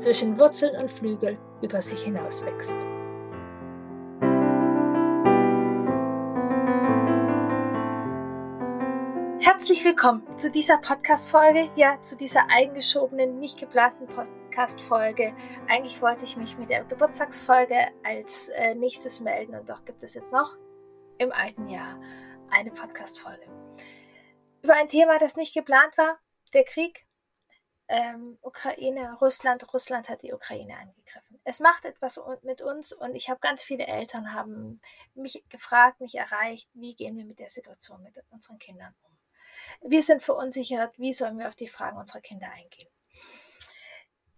zwischen Wurzeln und Flügel über sich hinaus wächst. Herzlich willkommen zu dieser Podcast-Folge, ja, zu dieser eingeschobenen, nicht geplanten Podcast-Folge. Eigentlich wollte ich mich mit der Geburtstagsfolge als äh, nächstes melden und doch gibt es jetzt noch im alten Jahr eine Podcast-Folge. Über ein Thema, das nicht geplant war, der Krieg ähm, Ukraine, Russland, Russland hat die Ukraine angegriffen. Es macht etwas mit uns und ich habe ganz viele Eltern haben mich gefragt, mich erreicht, wie gehen wir mit der Situation mit unseren Kindern um. Wir sind verunsichert, wie sollen wir auf die Fragen unserer Kinder eingehen.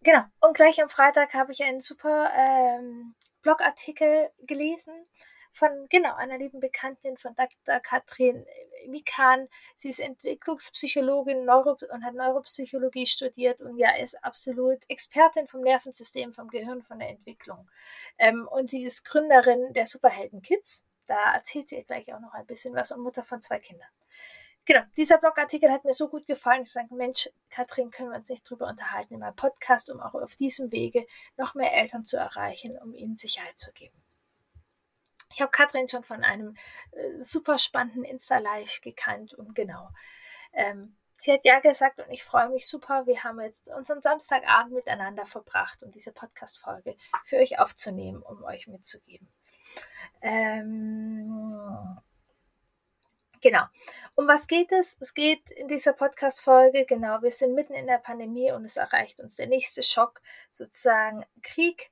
Genau, und gleich am Freitag habe ich einen super ähm, Blogartikel gelesen von genau einer lieben Bekanntin von Dr. Katrin Mikan. Sie ist Entwicklungspsychologin Neuro und hat Neuropsychologie studiert und ja, ist absolut Expertin vom Nervensystem, vom Gehirn, von der Entwicklung. Ähm, und sie ist Gründerin der Superhelden Kids. Da erzählt sie gleich auch noch ein bisschen was und Mutter von zwei Kindern. Genau, dieser Blogartikel hat mir so gut gefallen. Ich dachte, Mensch, Katrin, können wir uns nicht drüber unterhalten in meinem Podcast, um auch auf diesem Wege noch mehr Eltern zu erreichen, um ihnen Sicherheit zu geben. Ich habe Katrin schon von einem äh, super spannenden Insta-Live gekannt und genau. Ähm, sie hat ja gesagt und ich freue mich super. Wir haben jetzt unseren Samstagabend miteinander verbracht, um diese Podcast-Folge für euch aufzunehmen, um euch mitzugeben. Ähm, Genau. Um was geht es? Es geht in dieser Podcast-Folge, genau, wir sind mitten in der Pandemie und es erreicht uns der nächste Schock, sozusagen Krieg.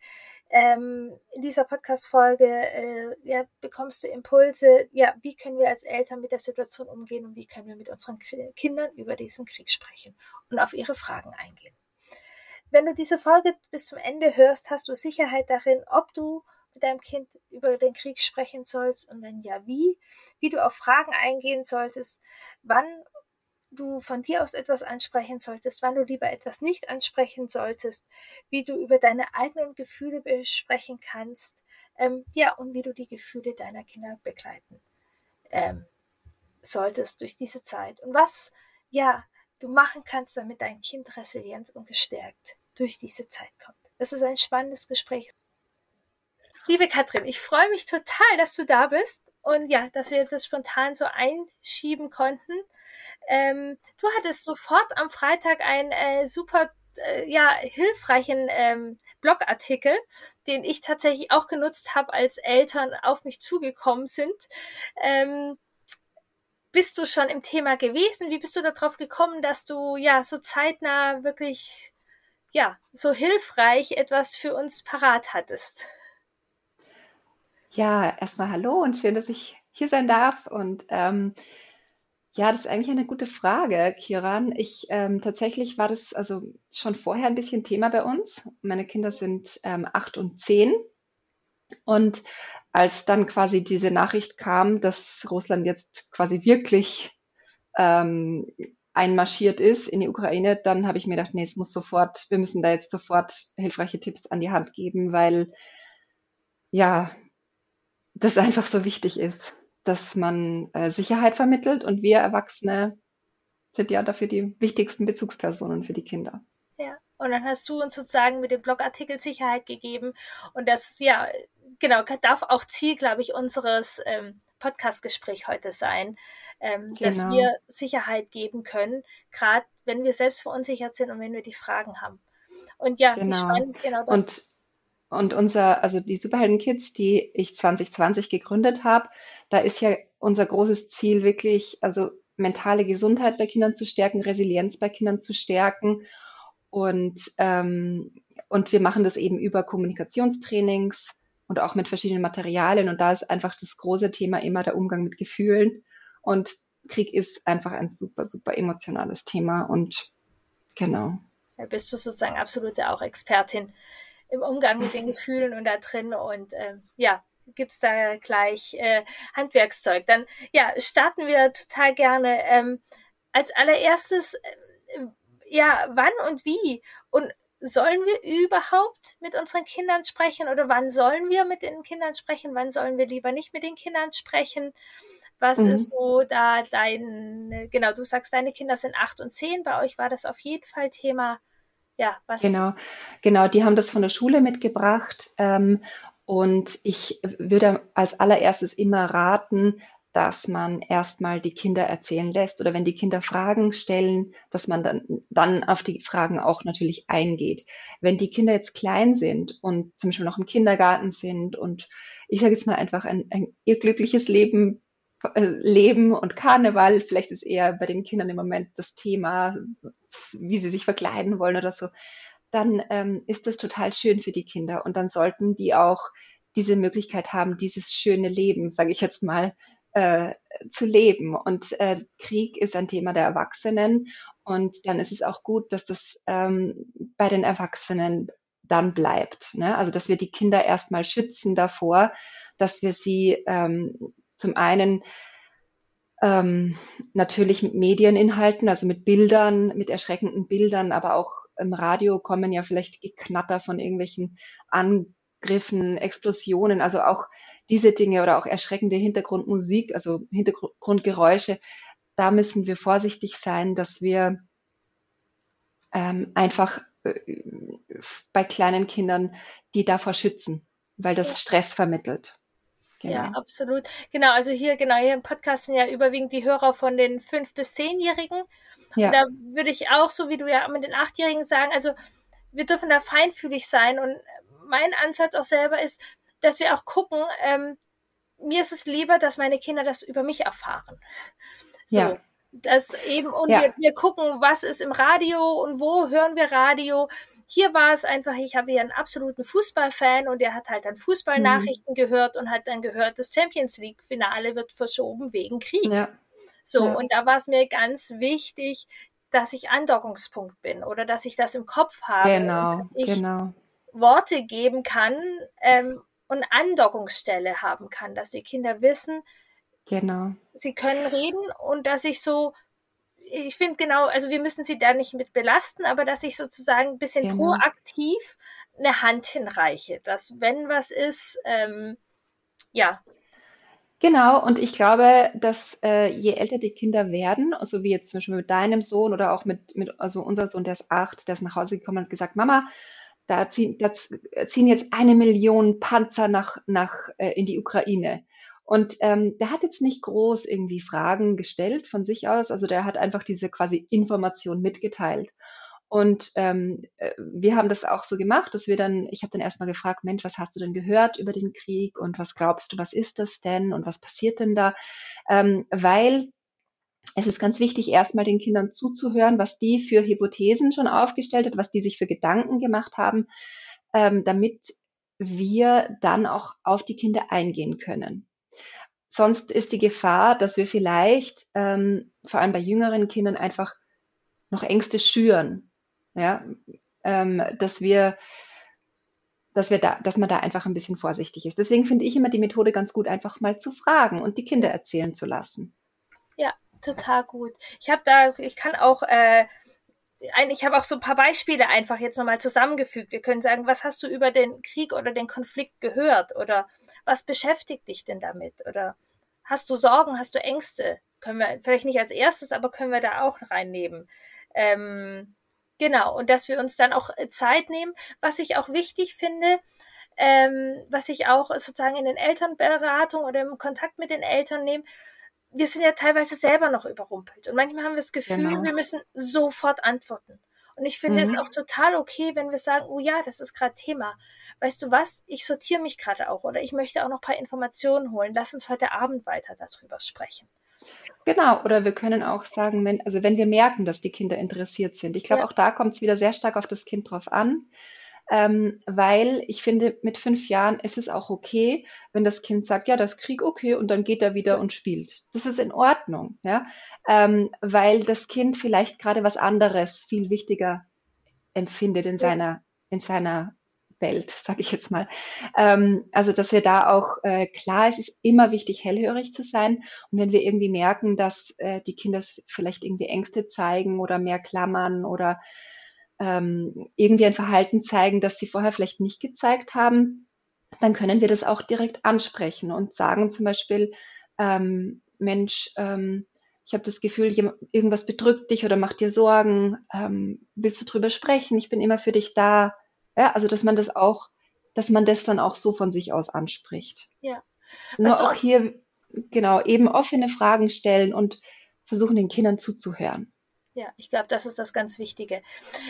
Ähm, in dieser Podcast-Folge äh, ja, bekommst du Impulse, ja, wie können wir als Eltern mit der Situation umgehen und wie können wir mit unseren Kindern über diesen Krieg sprechen und auf ihre Fragen eingehen. Wenn du diese Folge bis zum Ende hörst, hast du Sicherheit darin, ob du mit deinem Kind über den Krieg sprechen sollst und wenn ja, wie, wie du auf Fragen eingehen solltest, wann du von dir aus etwas ansprechen solltest, wann du lieber etwas nicht ansprechen solltest, wie du über deine eigenen Gefühle besprechen kannst, ähm, ja, und wie du die Gefühle deiner Kinder begleiten ähm, solltest durch diese Zeit. Und was, ja, du machen kannst, damit dein Kind resilient und gestärkt durch diese Zeit kommt. Es ist ein spannendes Gespräch. Liebe Katrin, ich freue mich total, dass du da bist und ja, dass wir das spontan so einschieben konnten. Ähm, du hattest sofort am Freitag einen äh, super äh, ja, hilfreichen ähm, Blogartikel, den ich tatsächlich auch genutzt habe, als Eltern auf mich zugekommen sind. Ähm, bist du schon im Thema gewesen? Wie bist du darauf gekommen, dass du ja so zeitnah wirklich ja so hilfreich etwas für uns parat hattest? Ja, erstmal hallo und schön, dass ich hier sein darf. Und ähm, ja, das ist eigentlich eine gute Frage, Kiran. Ich ähm, tatsächlich war das also schon vorher ein bisschen Thema bei uns. Meine Kinder sind ähm, acht und zehn. Und als dann quasi diese Nachricht kam, dass Russland jetzt quasi wirklich ähm, einmarschiert ist in die Ukraine, dann habe ich mir gedacht, nee, es muss sofort, wir müssen da jetzt sofort hilfreiche Tipps an die Hand geben, weil ja, das einfach so wichtig ist, dass man äh, Sicherheit vermittelt und wir Erwachsene sind ja dafür die wichtigsten Bezugspersonen für die Kinder. Ja, und dann hast du uns sozusagen mit dem Blogartikel Sicherheit gegeben und das ja genau darf auch Ziel, glaube ich, unseres ähm, Podcast-Gespräch heute sein, ähm, genau. dass wir Sicherheit geben können, gerade wenn wir selbst verunsichert sind und wenn wir die Fragen haben. Und ja, genau. spannend genau das. Und und unser, also die Superhelden Kids, die ich 2020 gegründet habe, da ist ja unser großes Ziel wirklich, also mentale Gesundheit bei Kindern zu stärken, Resilienz bei Kindern zu stärken. Und, ähm, und wir machen das eben über Kommunikationstrainings und auch mit verschiedenen Materialien. Und da ist einfach das große Thema immer der Umgang mit Gefühlen. Und Krieg ist einfach ein super, super emotionales Thema. Und genau. Da bist du sozusagen absolute auch Expertin im Umgang mit den Gefühlen und da drin. Und ähm, ja, gibt es da gleich äh, Handwerkszeug. Dann ja, starten wir total gerne. Ähm, als allererstes, äh, ja, wann und wie? Und sollen wir überhaupt mit unseren Kindern sprechen oder wann sollen wir mit den Kindern sprechen? Wann sollen wir lieber nicht mit den Kindern sprechen? Was mhm. ist so da dein, genau, du sagst, deine Kinder sind acht und zehn. Bei euch war das auf jeden Fall Thema. Ja, was? Genau, genau, die haben das von der Schule mitgebracht. Ähm, und ich würde als allererstes immer raten, dass man erstmal die Kinder erzählen lässt oder wenn die Kinder Fragen stellen, dass man dann, dann auf die Fragen auch natürlich eingeht. Wenn die Kinder jetzt klein sind und zum Beispiel noch im Kindergarten sind und ich sage jetzt mal einfach ein, ein ihr glückliches Leben Leben und Karneval, vielleicht ist eher bei den Kindern im Moment das Thema, wie sie sich verkleiden wollen oder so, dann ähm, ist das total schön für die Kinder und dann sollten die auch diese Möglichkeit haben, dieses schöne Leben, sage ich jetzt mal, äh, zu leben. Und äh, Krieg ist ein Thema der Erwachsenen und dann ist es auch gut, dass das ähm, bei den Erwachsenen dann bleibt. Ne? Also dass wir die Kinder erstmal schützen davor, dass wir sie ähm, zum einen ähm, natürlich mit Medieninhalten, also mit Bildern, mit erschreckenden Bildern, aber auch im Radio kommen ja vielleicht Geknatter von irgendwelchen Angriffen, Explosionen, also auch diese Dinge oder auch erschreckende Hintergrundmusik, also Hintergrundgeräusche, da müssen wir vorsichtig sein, dass wir ähm, einfach äh, bei kleinen Kindern die davor schützen, weil das Stress vermittelt. Genau. Ja, absolut. Genau, also hier, genau, hier im Podcast sind ja überwiegend die Hörer von den fünf bis zehnjährigen. Ja. Und da würde ich auch, so wie du ja mit den achtjährigen sagen, also wir dürfen da feinfühlig sein. Und mein Ansatz auch selber ist, dass wir auch gucken, ähm, mir ist es lieber, dass meine Kinder das über mich erfahren. So. Ja. Das eben, und ja. wir, wir gucken, was ist im Radio und wo hören wir Radio hier war es einfach, ich habe ja einen absoluten Fußballfan und er hat halt dann Fußballnachrichten mhm. gehört und hat dann gehört, das Champions League Finale wird verschoben wegen Krieg. Ja. So, ja. und da war es mir ganz wichtig, dass ich Andockungspunkt bin oder dass ich das im Kopf habe. Genau, dass ich genau. Worte geben kann ähm, und Andockungsstelle haben kann, dass die Kinder wissen, genau. sie können reden und dass ich so ich finde genau, also wir müssen sie da nicht mit belasten, aber dass ich sozusagen ein bisschen genau. proaktiv eine Hand hinreiche, dass wenn was ist, ähm, ja. Genau, und ich glaube, dass äh, je älter die Kinder werden, also wie jetzt zum Beispiel mit deinem Sohn oder auch mit, mit also unser Sohn, der ist acht, der ist nach Hause gekommen und hat gesagt, Mama, da ziehen, da ziehen jetzt eine Million Panzer nach, nach äh, in die Ukraine. Und ähm, der hat jetzt nicht groß irgendwie Fragen gestellt von sich aus. Also der hat einfach diese quasi Information mitgeteilt. Und ähm, äh, wir haben das auch so gemacht, dass wir dann, ich habe dann erstmal gefragt, Mensch, was hast du denn gehört über den Krieg und was glaubst du, was ist das denn und was passiert denn da? Ähm, weil es ist ganz wichtig, erstmal den Kindern zuzuhören, was die für Hypothesen schon aufgestellt hat, was die sich für Gedanken gemacht haben, ähm, damit wir dann auch auf die Kinder eingehen können. Sonst ist die Gefahr, dass wir vielleicht ähm, vor allem bei jüngeren Kindern einfach noch Ängste schüren. Ja, ähm, dass wir, dass wir da, dass man da einfach ein bisschen vorsichtig ist. Deswegen finde ich immer die Methode ganz gut, einfach mal zu fragen und die Kinder erzählen zu lassen. Ja, total gut. Ich habe da, ich kann auch äh, ich habe auch so ein paar Beispiele einfach jetzt nochmal zusammengefügt. Wir können sagen, was hast du über den Krieg oder den Konflikt gehört? Oder was beschäftigt dich denn damit? Oder hast du Sorgen, hast du Ängste? Können wir vielleicht nicht als erstes, aber können wir da auch reinnehmen. Ähm, genau, und dass wir uns dann auch Zeit nehmen, was ich auch wichtig finde, ähm, was ich auch sozusagen in den Elternberatungen oder im Kontakt mit den Eltern nehme, wir sind ja teilweise selber noch überrumpelt. Und manchmal haben wir das Gefühl, genau. wir müssen sofort antworten. Und ich finde mhm. es auch total okay, wenn wir sagen, oh ja, das ist gerade Thema. Weißt du was? Ich sortiere mich gerade auch oder ich möchte auch noch ein paar Informationen holen. Lass uns heute Abend weiter darüber sprechen. Genau, oder wir können auch sagen, wenn, also wenn wir merken, dass die Kinder interessiert sind. Ich glaube, ja. auch da kommt es wieder sehr stark auf das Kind drauf an ähm, weil ich finde, mit fünf Jahren ist es auch okay, wenn das Kind sagt, ja, das Krieg okay, und dann geht er wieder und spielt. Das ist in Ordnung, ja, ähm, weil das Kind vielleicht gerade was anderes viel wichtiger empfindet in seiner, in seiner Welt, sage ich jetzt mal. Ähm, also dass wir da auch äh, klar, es ist immer wichtig, hellhörig zu sein. Und wenn wir irgendwie merken, dass äh, die Kinder vielleicht irgendwie Ängste zeigen oder mehr klammern oder ähm, irgendwie ein Verhalten zeigen, das sie vorher vielleicht nicht gezeigt haben, dann können wir das auch direkt ansprechen und sagen zum Beispiel, ähm, Mensch, ähm, ich habe das Gefühl, irgendwas bedrückt dich oder macht dir Sorgen, ähm, willst du drüber sprechen? Ich bin immer für dich da. Ja, also dass man das auch, dass man das dann auch so von sich aus anspricht. Ja. Nur auch hier, genau, eben offene Fragen stellen und versuchen den Kindern zuzuhören. Ja, ich glaube, das ist das ganz Wichtige.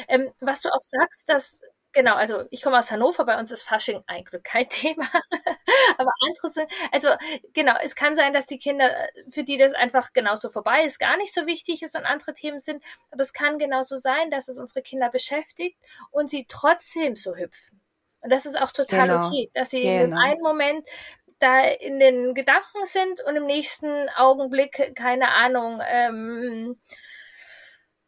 Ähm, was du auch sagst, dass Genau, also ich komme aus Hannover, bei uns ist Fasching ein Glück kein Thema. Aber andere sind, also genau, es kann sein, dass die Kinder, für die das einfach genauso vorbei ist, gar nicht so wichtig ist und andere Themen sind. Aber es kann genauso sein, dass es unsere Kinder beschäftigt und sie trotzdem so hüpfen. Und das ist auch total genau. okay, dass sie genau. in einem Moment da in den Gedanken sind und im nächsten Augenblick, keine Ahnung, ähm,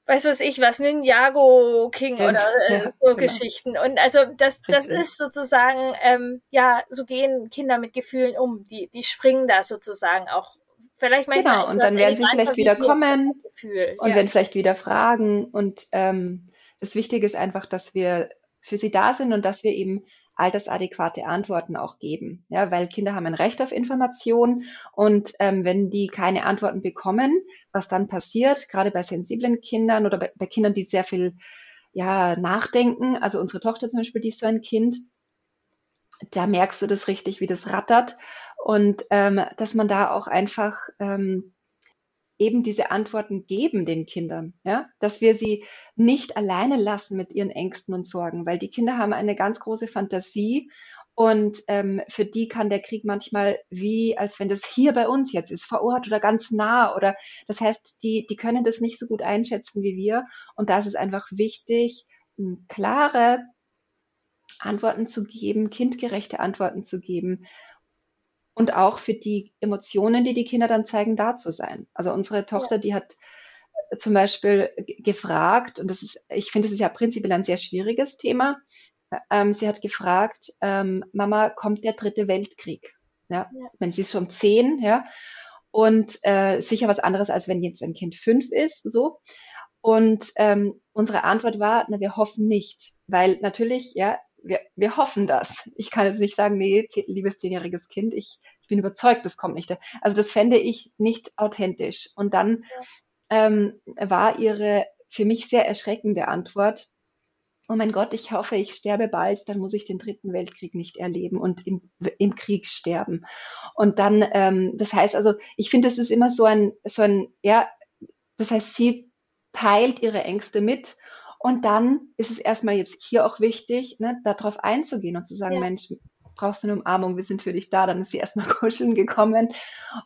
weiß was ich was, Ninjago King ja, oder äh, ja, so genau. Geschichten. Und also das, das ist sozusagen, ähm, ja, so gehen Kinder mit Gefühlen um. Die, die springen da sozusagen auch. Vielleicht manchmal genau, und dann werden sie vielleicht wieder kommen Gefühl, und ja. werden vielleicht wieder fragen. Und ähm, das Wichtige ist einfach, dass wir für sie da sind und dass wir eben altersadäquate Antworten auch geben. Ja, weil Kinder haben ein Recht auf Information und ähm, wenn die keine Antworten bekommen, was dann passiert, gerade bei sensiblen Kindern oder bei, bei Kindern, die sehr viel ja, nachdenken, also unsere Tochter zum Beispiel, die ist so ein Kind, da merkst du das richtig, wie das rattert und ähm, dass man da auch einfach ähm, eben diese Antworten geben den Kindern, ja, dass wir sie nicht alleine lassen mit ihren Ängsten und Sorgen, weil die Kinder haben eine ganz große Fantasie und ähm, für die kann der Krieg manchmal wie, als wenn das hier bei uns jetzt ist, vor Ort oder ganz nah oder das heißt, die, die können das nicht so gut einschätzen wie wir und da ist es einfach wichtig, klare Antworten zu geben, kindgerechte Antworten zu geben, und auch für die Emotionen, die die Kinder dann zeigen, da zu sein. Also unsere Tochter, ja. die hat zum Beispiel gefragt, und das ist, ich finde, das ist ja prinzipiell ein sehr schwieriges Thema. Ähm, sie hat gefragt, ähm, Mama, kommt der dritte Weltkrieg? Ja, ja. wenn sie ist schon zehn, ja, und äh, sicher was anderes, als wenn jetzt ein Kind fünf ist, so. Und ähm, unsere Antwort war, na, wir hoffen nicht, weil natürlich, ja, wir, wir hoffen das. Ich kann jetzt nicht sagen, nee, liebes zehnjähriges Kind, ich, ich bin überzeugt, das kommt nicht. Also das fände ich nicht authentisch. Und dann ähm, war ihre für mich sehr erschreckende Antwort, oh mein Gott, ich hoffe, ich sterbe bald, dann muss ich den dritten Weltkrieg nicht erleben und im, im Krieg sterben. Und dann, ähm, das heißt also, ich finde, das ist immer so ein, so ein, ja, das heißt, sie teilt ihre Ängste mit und dann ist es erstmal jetzt hier auch wichtig, ne, darauf einzugehen und zu sagen, ja. Mensch, brauchst du eine Umarmung, wir sind für dich da. Dann ist sie erstmal kuscheln gekommen.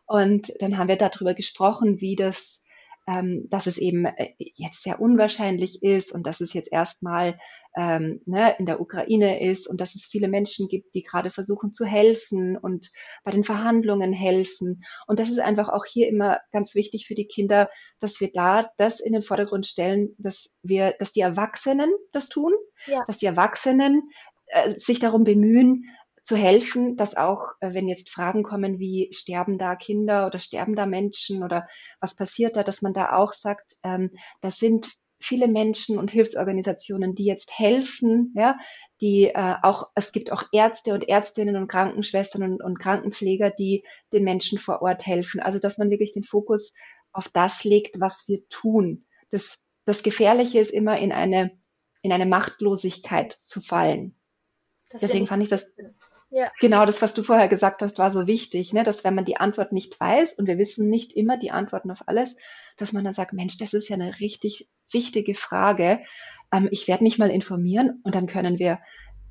Und dann haben wir darüber gesprochen, wie das ähm, dass es eben äh, jetzt sehr unwahrscheinlich ist und dass es jetzt erstmal ähm, ne, in der Ukraine ist und dass es viele Menschen gibt, die gerade versuchen zu helfen und bei den Verhandlungen helfen. Und das ist einfach auch hier immer ganz wichtig für die Kinder, dass wir da das in den Vordergrund stellen, dass wir, dass die Erwachsenen das tun, ja. dass die Erwachsenen äh, sich darum bemühen, zu helfen, dass auch, äh, wenn jetzt Fragen kommen wie sterben da Kinder oder sterben da Menschen oder was passiert da, dass man da auch sagt, ähm, das sind viele Menschen und Hilfsorganisationen, die jetzt helfen, ja, die äh, auch, es gibt auch Ärzte und Ärztinnen und Krankenschwestern und, und Krankenpfleger, die den Menschen vor Ort helfen. Also, dass man wirklich den Fokus auf das legt, was wir tun. Das, das Gefährliche ist immer in eine, in eine Machtlosigkeit zu fallen. Das Deswegen fand ich das, ja. Genau, das, was du vorher gesagt hast, war so wichtig, ne? dass wenn man die Antwort nicht weiß und wir wissen nicht immer die Antworten auf alles, dass man dann sagt, Mensch, das ist ja eine richtig wichtige Frage. Ähm, ich werde mich mal informieren und dann können wir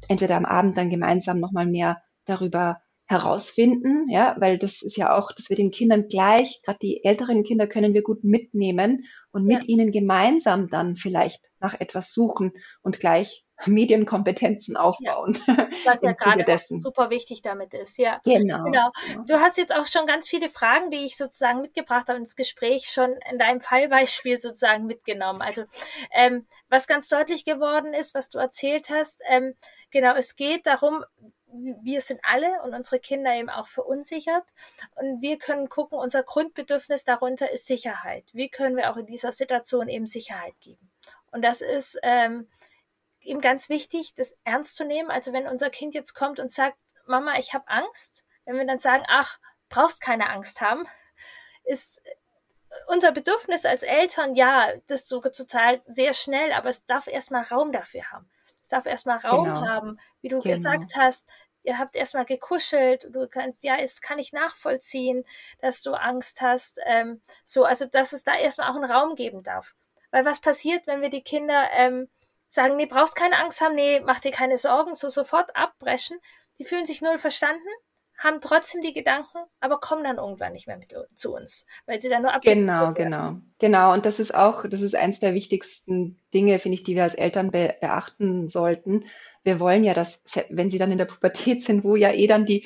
entweder am Abend dann gemeinsam nochmal mehr darüber herausfinden, ja, weil das ist ja auch, dass wir den Kindern gleich, gerade die älteren Kinder können wir gut mitnehmen und mit ja. ihnen gemeinsam dann vielleicht nach etwas suchen und gleich Medienkompetenzen aufbauen. Ja, was ja gerade super wichtig damit ist, ja. Genau. genau. Du hast jetzt auch schon ganz viele Fragen, die ich sozusagen mitgebracht habe ins Gespräch, schon in deinem Fallbeispiel sozusagen mitgenommen. Also ähm, was ganz deutlich geworden ist, was du erzählt hast, ähm, genau, es geht darum, wir sind alle und unsere Kinder eben auch verunsichert. Und wir können gucken, unser Grundbedürfnis darunter ist Sicherheit. Wie können wir auch in dieser Situation eben Sicherheit geben? Und das ist ähm, eben ganz wichtig, das ernst zu nehmen. Also wenn unser Kind jetzt kommt und sagt, Mama, ich habe Angst, wenn wir dann sagen, ach, brauchst keine Angst haben, ist unser Bedürfnis als Eltern, ja, das so total sehr schnell, aber es darf erstmal Raum dafür haben. Es darf erstmal Raum genau. haben, wie du genau. gesagt hast. Ihr habt erstmal gekuschelt, du kannst, ja, es kann ich nachvollziehen, dass du Angst hast. Ähm, so, also dass es da erstmal auch einen Raum geben darf. Weil was passiert, wenn wir die Kinder ähm, sagen, nee, brauchst keine Angst haben, nee, mach dir keine Sorgen, so sofort abbrechen. Die fühlen sich null verstanden, haben trotzdem die Gedanken, aber kommen dann irgendwann nicht mehr mit zu uns, weil sie dann nur abgeben. Genau, genau, genau. Und das ist auch, das ist eins der wichtigsten Dinge, finde ich, die wir als Eltern be beachten sollten wir wollen ja, dass, wenn sie dann in der Pubertät sind, wo ja eh dann die,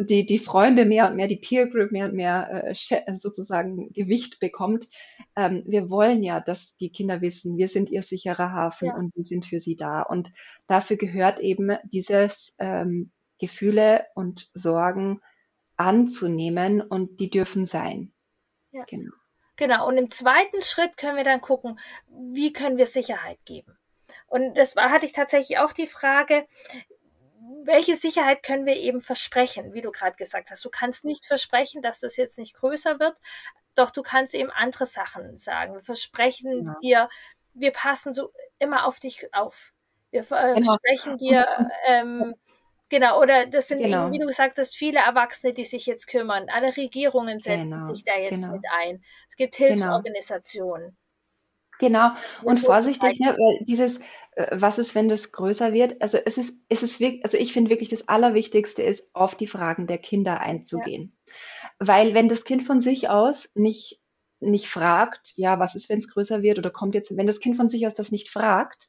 die, die Freunde mehr und mehr, die Peer Group mehr und mehr äh, sozusagen Gewicht bekommt, ähm, wir wollen ja, dass die Kinder wissen, wir sind ihr sicherer Hafen ja. und wir sind für sie da. Und dafür gehört eben dieses ähm, Gefühle und Sorgen anzunehmen und die dürfen sein. Ja. Genau. Genau. Und im zweiten Schritt können wir dann gucken, wie können wir Sicherheit geben? Und das war, hatte ich tatsächlich auch die Frage, welche Sicherheit können wir eben versprechen, wie du gerade gesagt hast. Du kannst nicht versprechen, dass das jetzt nicht größer wird, doch du kannst eben andere Sachen sagen. Wir versprechen ja. dir, wir passen so immer auf dich auf. Wir äh, genau. versprechen dir, ähm, genau, oder das sind genau. eben, wie du gesagt hast, viele Erwachsene, die sich jetzt kümmern. Alle Regierungen setzen genau. sich da jetzt genau. mit ein. Es gibt genau. Hilfsorganisationen. Genau. Und vorsichtig, ne, weil dieses, was ist, wenn das größer wird? Also es ist, es ist wirklich, also ich finde wirklich das Allerwichtigste ist, auf die Fragen der Kinder einzugehen. Ja. Weil wenn das Kind von sich aus nicht, nicht fragt, ja, was ist, wenn es größer wird oder kommt jetzt, wenn das Kind von sich aus das nicht fragt,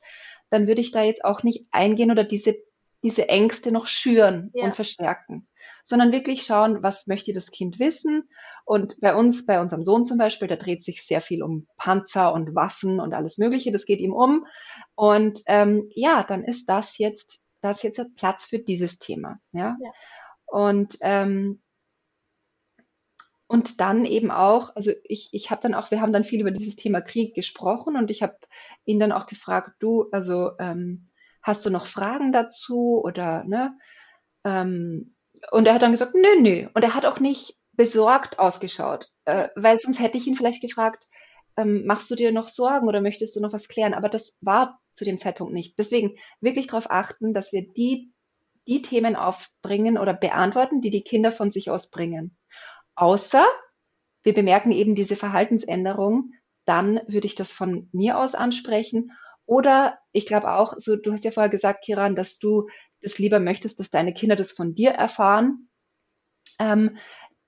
dann würde ich da jetzt auch nicht eingehen oder diese, diese Ängste noch schüren ja. und verstärken, sondern wirklich schauen, was möchte das Kind wissen und bei uns, bei unserem Sohn zum Beispiel, da dreht sich sehr viel um Panzer und Waffen und alles Mögliche. Das geht ihm um. Und ähm, ja, dann ist das jetzt, das jetzt Platz für dieses Thema. Ja. ja. Und ähm, und dann eben auch, also ich, ich habe dann auch, wir haben dann viel über dieses Thema Krieg gesprochen und ich habe ihn dann auch gefragt, du, also ähm, hast du noch Fragen dazu oder ne? Ähm, und er hat dann gesagt, nö, nö. Und er hat auch nicht besorgt ausgeschaut, äh, weil sonst hätte ich ihn vielleicht gefragt, ähm, machst du dir noch Sorgen oder möchtest du noch was klären? Aber das war zu dem Zeitpunkt nicht. Deswegen wirklich darauf achten, dass wir die, die Themen aufbringen oder beantworten, die die Kinder von sich aus bringen. Außer wir bemerken eben diese Verhaltensänderung, dann würde ich das von mir aus ansprechen. Oder ich glaube auch, so du hast ja vorher gesagt, Kiran, dass du das lieber möchtest, dass deine Kinder das von dir erfahren. Ähm,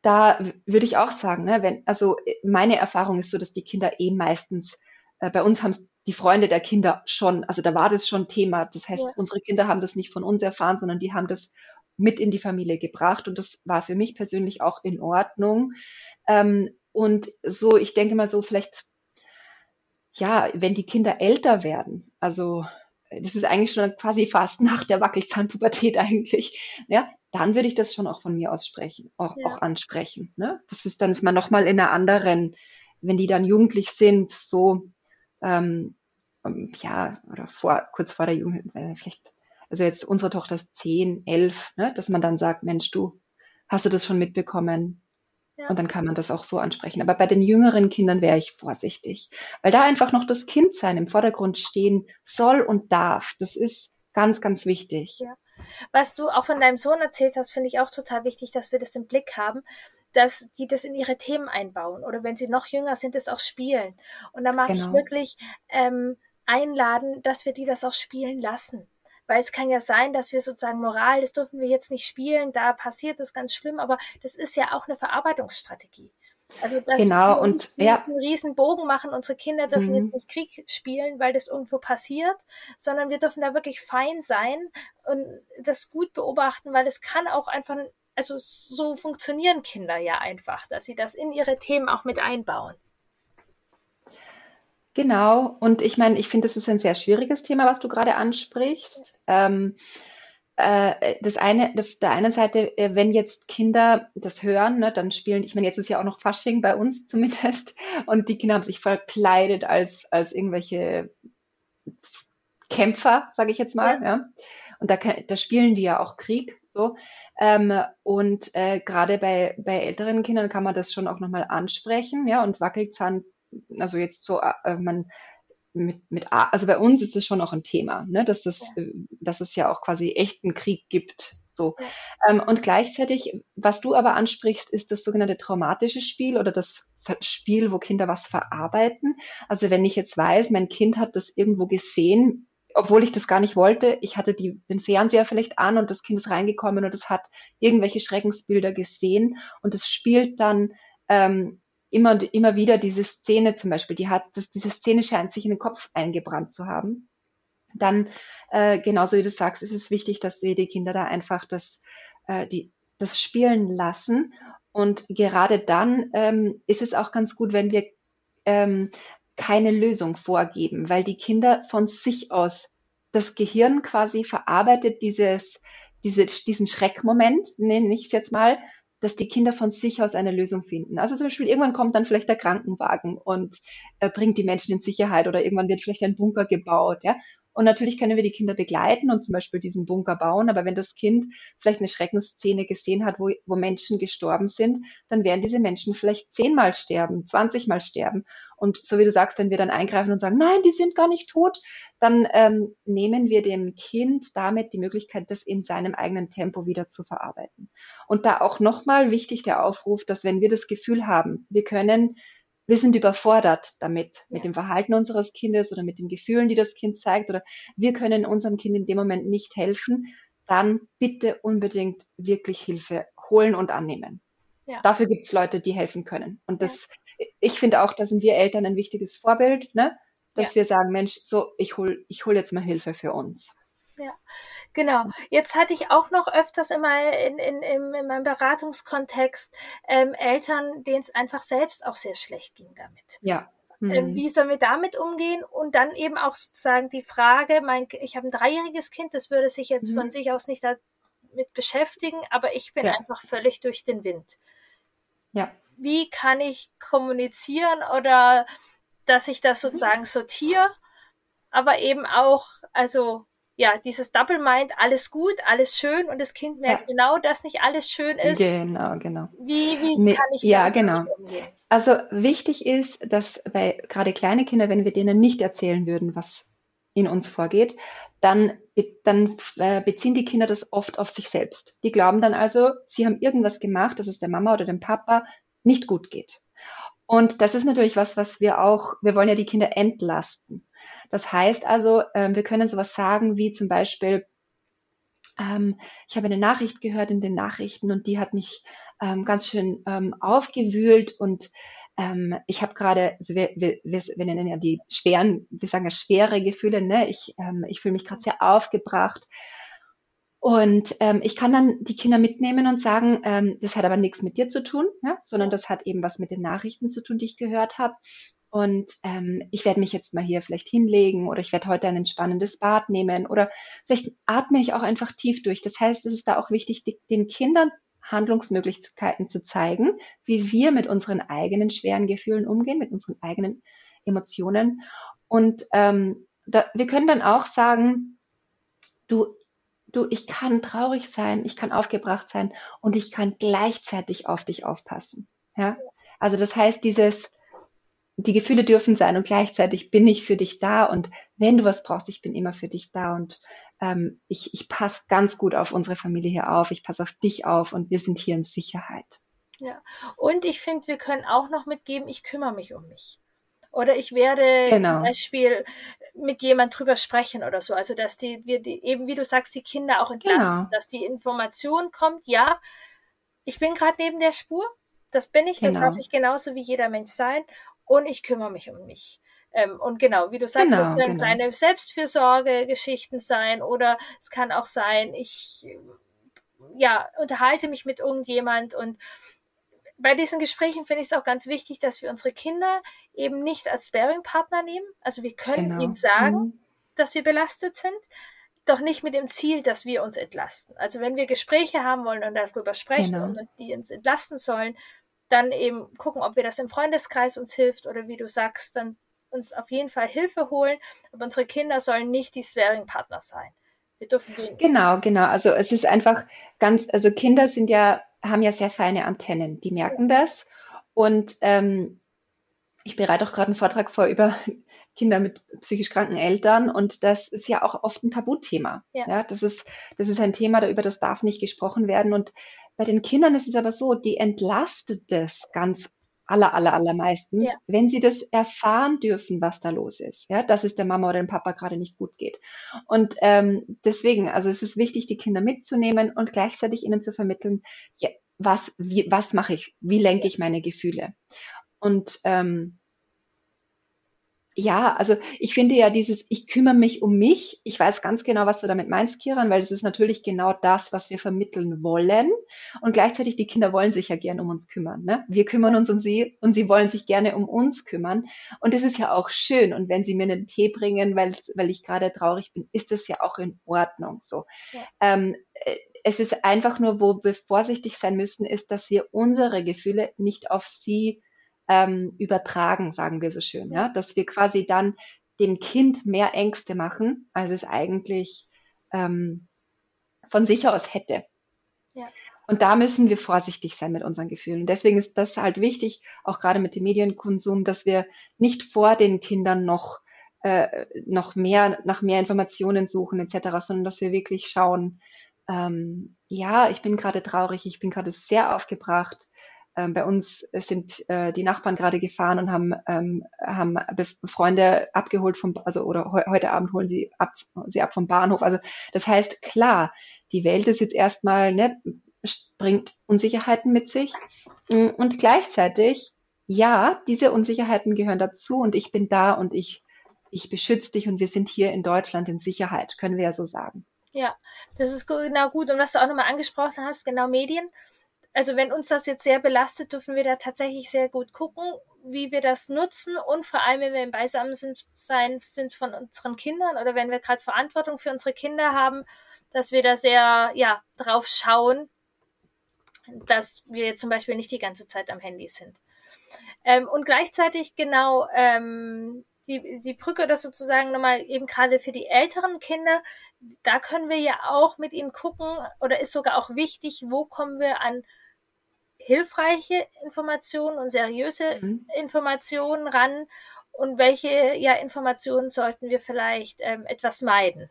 da würde ich auch sagen, ne, wenn, also meine Erfahrung ist so, dass die Kinder eh meistens, äh, bei uns haben die Freunde der Kinder schon, also da war das schon Thema. Das heißt, ja. unsere Kinder haben das nicht von uns erfahren, sondern die haben das mit in die Familie gebracht und das war für mich persönlich auch in Ordnung. Ähm, und so, ich denke mal so, vielleicht, ja, wenn die Kinder älter werden, also das ist eigentlich schon quasi fast nach der Wackelzahnpubertät eigentlich, ja, dann würde ich das schon auch von mir aus sprechen, auch, ja. auch ansprechen. Ne? Das ist dann ist man nochmal in einer anderen, wenn die dann jugendlich sind, so ähm, ähm, ja, oder vor, kurz vor der Jugend, äh, vielleicht, also jetzt unsere Tochter ist zehn, elf, ne, dass man dann sagt, Mensch, du, hast du das schon mitbekommen? Ja. Und dann kann man das auch so ansprechen. Aber bei den jüngeren Kindern wäre ich vorsichtig, weil da einfach noch das Kindsein im Vordergrund stehen soll und darf. Das ist ganz, ganz wichtig. Ja. Was du auch von deinem Sohn erzählt hast, finde ich auch total wichtig, dass wir das im Blick haben, dass die das in ihre Themen einbauen oder wenn sie noch jünger sind, das auch spielen. Und da mag genau. ich wirklich ähm, einladen, dass wir die das auch spielen lassen. Weil es kann ja sein, dass wir sozusagen Moral, das dürfen wir jetzt nicht spielen, da passiert das ganz schlimm, aber das ist ja auch eine Verarbeitungsstrategie. Also dass Genau, und ja, diesen riesen Bogen machen, unsere Kinder dürfen jetzt mhm, nicht Krieg spielen, weil das irgendwo passiert, sondern wir dürfen da wirklich fein sein und das gut beobachten, weil es kann auch einfach, also so funktionieren Kinder ja einfach, dass sie das in ihre Themen auch mit einbauen. Genau. Und ich meine, ich finde, das ist ein sehr schwieriges Thema, was du gerade ansprichst. Ähm, äh, das eine, auf der einen Seite, äh, wenn jetzt Kinder das hören, ne, dann spielen, ich meine, jetzt ist ja auch noch Fasching bei uns zumindest, und die Kinder haben sich verkleidet als, als irgendwelche Kämpfer, sage ich jetzt Ja, mal, ja. Und da, da spielen die ja auch Krieg, so. Ähm, und äh, gerade bei, bei älteren Kindern kann man das schon auch nochmal ansprechen, ja, und Wackelzahn, also jetzt so, äh, man mit, mit, also bei uns ist es schon auch ein Thema, ne, dass ja, das, äh, dass es ja auch quasi echten Krieg gibt, so. ja, Ähm, und gleichzeitig, was du aber ansprichst, ist das sogenannte traumatische Spiel oder das Spiel, wo Kinder was verarbeiten. Also wenn ich jetzt weiß, mein Kind hat das irgendwo gesehen, obwohl ich das gar nicht wollte, ich hatte die, den Fernseher vielleicht an und das Kind ist reingekommen und es hat irgendwelche Schreckensbilder gesehen und es spielt dann ähm, immer und immer wieder diese Szene zum Beispiel, die hat, das, diese Szene scheint sich in den Kopf eingebrannt zu haben dann, äh, genauso wie du sagst, ist es wichtig, dass wir die Kinder da einfach das, äh, die, das spielen lassen. Und gerade dann ähm, ist es auch ganz gut, wenn wir ähm, keine Lösung vorgeben, weil die Kinder von sich aus, das Gehirn quasi verarbeitet dieses, diese, diesen Schreckmoment, nenne ich es jetzt mal, dass die Kinder von sich aus eine Lösung finden. Also zum Beispiel irgendwann kommt dann vielleicht der Krankenwagen und äh, bringt die Menschen in Sicherheit oder irgendwann wird vielleicht ein Bunker gebaut, ja. Und natürlich können wir die Kinder begleiten und zum Beispiel diesen Bunker bauen, aber wenn das Kind vielleicht eine Schreckensszene gesehen hat, wo, wo Menschen gestorben sind, dann werden diese Menschen vielleicht zehnmal sterben, zwanzigmal sterben. Und so wie du sagst, wenn wir dann eingreifen und sagen, nein, die sind gar nicht tot, dann ähm, nehmen wir dem Kind damit die Möglichkeit, das in seinem eigenen Tempo wieder zu verarbeiten. Und da auch nochmal wichtig der Aufruf, dass wenn wir das Gefühl haben, wir können wir sind überfordert damit, mit ja, dem Verhalten unseres Kindes oder mit den Gefühlen, die das Kind zeigt, oder wir können unserem Kind in dem Moment nicht helfen, dann bitte unbedingt wirklich Hilfe holen und annehmen. ja, Dafür gibt es Leute, die helfen können. Und ja, das, ich finde auch, da sind wir Eltern ein wichtiges Vorbild, ne? ja. Dass wir sagen, Mensch, so, ich hol, ich hol jetzt mal Hilfe für uns. Ja, genau. Jetzt hatte ich auch noch öfters immer in, in, in, in meinem Beratungskontext ähm, Eltern, denen es einfach selbst auch sehr schlecht ging damit. Ja. Ähm, Hm. wie sollen wir damit umgehen? Und dann eben auch sozusagen die Frage, mein, ich habe ein dreijähriges Kind, das würde sich jetzt von Mhm. sich aus nicht damit beschäftigen, aber ich bin Ja. einfach völlig durch den Wind. Ja. Wie kann ich kommunizieren oder dass ich das Mhm. sozusagen sortiere, aber eben auch, also ja, dieses Double Mind, alles gut, alles schön und das Kind merkt Ja. genau, dass nicht alles schön ist. Genau, genau. Wie, wie Nee, kann ich ja, genau. umgehen? Also wichtig ist, dass bei gerade kleine Kinder, wenn wir denen nicht erzählen würden, was in uns vorgeht, dann, dann äh, beziehen die Kinder das oft auf sich selbst. Die glauben dann also, sie haben irgendwas gemacht, dass es der Mama oder dem Papa nicht gut geht. Und das ist natürlich was, was wir auch, wir wollen ja die Kinder entlasten. Das heißt also, ähm, wir können sowas sagen wie zum Beispiel, ähm, ich habe eine Nachricht gehört in den Nachrichten und die hat mich ähm, ganz schön ähm, aufgewühlt und ähm, ich habe gerade, also wir, wir, wir, nennen ja die schweren, wir sagen ja schwere Gefühle, ne? Ich, ähm, ich fühle mich gerade sehr aufgebracht. Und ähm, ich kann dann die Kinder mitnehmen und sagen, ähm, das hat aber nichts mit dir zu tun, ja? sondern das hat eben was mit den Nachrichten zu tun, die ich gehört habe. Und ähm, ich werde mich jetzt mal hier vielleicht hinlegen oder ich werde heute ein entspannendes Bad nehmen oder vielleicht atme ich auch einfach tief durch. Das heißt, es ist da auch wichtig, die, den Kindern Handlungsmöglichkeiten zu zeigen, wie wir mit unseren eigenen schweren Gefühlen umgehen, mit unseren eigenen Emotionen. Und ähm, da, wir können dann auch sagen, du, du, ich kann traurig sein, ich kann aufgebracht sein und ich kann gleichzeitig auf dich aufpassen. Ja, also das heißt, dieses die Gefühle dürfen sein und gleichzeitig bin ich für dich da und wenn du was brauchst, ich bin immer für dich da und ähm, ich, ich passe ganz gut auf unsere Familie hier auf, ich passe auf dich auf und wir sind hier in Sicherheit. Ja. Und ich finde, wir können auch noch mitgeben, ich kümmere mich um mich. Oder ich werde Genau. zum Beispiel mit jemand drüber sprechen oder so. Also dass die, wir die, eben wie du sagst, die Kinder auch entlasten, Genau. dass die Information kommt, ja, ich bin gerade neben der Spur, Das bin ich, das genau. darf ich genauso wie jeder Mensch sein und ich kümmere mich um mich. Ähm, und genau, wie du sagst, genau, das können genau. kleine Selbstfürsorge-Geschichten sein oder es kann auch sein, ich ja, unterhalte mich mit irgendjemand und bei diesen Gesprächen finde ich es auch ganz wichtig, dass wir unsere Kinder eben nicht als Sparing-Partner nehmen. Also wir können genau. ihnen sagen, mhm. dass wir belastet sind, doch nicht mit dem Ziel, dass wir uns entlasten. Also wenn wir Gespräche haben wollen und darüber sprechen genau. und die uns entlasten sollen, dann eben gucken, ob wir das im Freundeskreis uns hilft oder wie du sagst, dann uns auf jeden Fall Hilfe holen. Aber unsere Kinder sollen nicht die Sparing-Partner sein. Wir dürfen gehen. Genau, genau. Also es ist einfach ganz, also Kinder sind ja, haben ja sehr feine Antennen, die merken ja. das. Und ähm, ich bereite auch gerade einen Vortrag vor über Kinder mit psychisch kranken Eltern und das ist ja auch oft ein Tabuthema. Ja. ja. das ist, das ist ein Thema, über das darf nicht gesprochen werden und bei den Kindern ist es aber so, die entlastet das ganz aller, aller, allermeistens, ja. wenn sie das erfahren dürfen, was da los ist, ja, dass es der Mama oder dem Papa gerade nicht gut geht. Und ähm, deswegen, also es ist wichtig, die Kinder mitzunehmen und gleichzeitig ihnen zu vermitteln, ja, was, wie, was mache ich, wie lenke ich meine Gefühle. Und ähm, ja, also ich finde ja dieses, ich kümmere mich um mich. Ich weiß ganz genau, was du damit meinst, Kiran, weil es ist natürlich genau das, was wir vermitteln wollen. Und gleichzeitig, die Kinder wollen sich ja gern um uns kümmern. Ne? Wir kümmern uns um sie und sie wollen sich gerne um uns kümmern. Und das ist ja auch schön. Und wenn sie mir einen Tee bringen, weil, weil ich gerade traurig bin, ist das ja auch in Ordnung. So. Ja. Ähm, äh, es ist einfach nur, wo wir vorsichtig sein müssen, ist, dass wir unsere Gefühle nicht auf sie ähm, übertragen, sagen wir so schön, ja, dass wir quasi dann dem Kind mehr Ängste machen, als es eigentlich ähm, von sich aus hätte. Ja. Und da müssen wir vorsichtig sein mit unseren Gefühlen. Und deswegen ist das halt wichtig, auch gerade mit dem Medienkonsum, dass wir nicht vor den Kindern noch äh, noch mehr nach mehr Informationen suchen etc., sondern dass wir wirklich schauen, ähm, ja, ich bin gerade traurig, ich bin gerade sehr aufgebracht, ähm, bei uns sind äh, die Nachbarn gerade gefahren und haben, ähm, haben Freunde abgeholt vom, also oder he heute Abend holen sie ab, sie ab vom Bahnhof. Also das heißt, klar, die Welt ist jetzt erstmal, ne, bringt Unsicherheiten mit sich mm, und gleichzeitig, ja, diese Unsicherheiten gehören dazu und ich bin da und ich, ich beschütze dich und wir sind hier in Deutschland in Sicherheit, können wir ja so sagen. Ja, das ist genau gut. Und was du auch nochmal angesprochen hast, genau Medien also wenn uns das jetzt sehr belastet, dürfen wir da tatsächlich sehr gut gucken, wie wir das nutzen und vor allem, wenn wir im Beisammen sind, sein, sind von unseren Kindern oder wenn wir gerade Verantwortung für unsere Kinder haben, dass wir da sehr, ja, drauf schauen, dass wir jetzt zum Beispiel nicht die ganze Zeit am Handy sind. Ähm, und gleichzeitig genau ähm, die, die Brücke oder sozusagen nochmal eben gerade für die älteren Kinder, da können wir ja auch mit ihnen gucken oder ist sogar auch wichtig, wo kommen wir an hilfreiche Informationen und seriöse mhm. Informationen ran und welche ja, Informationen sollten wir vielleicht ähm, etwas meiden?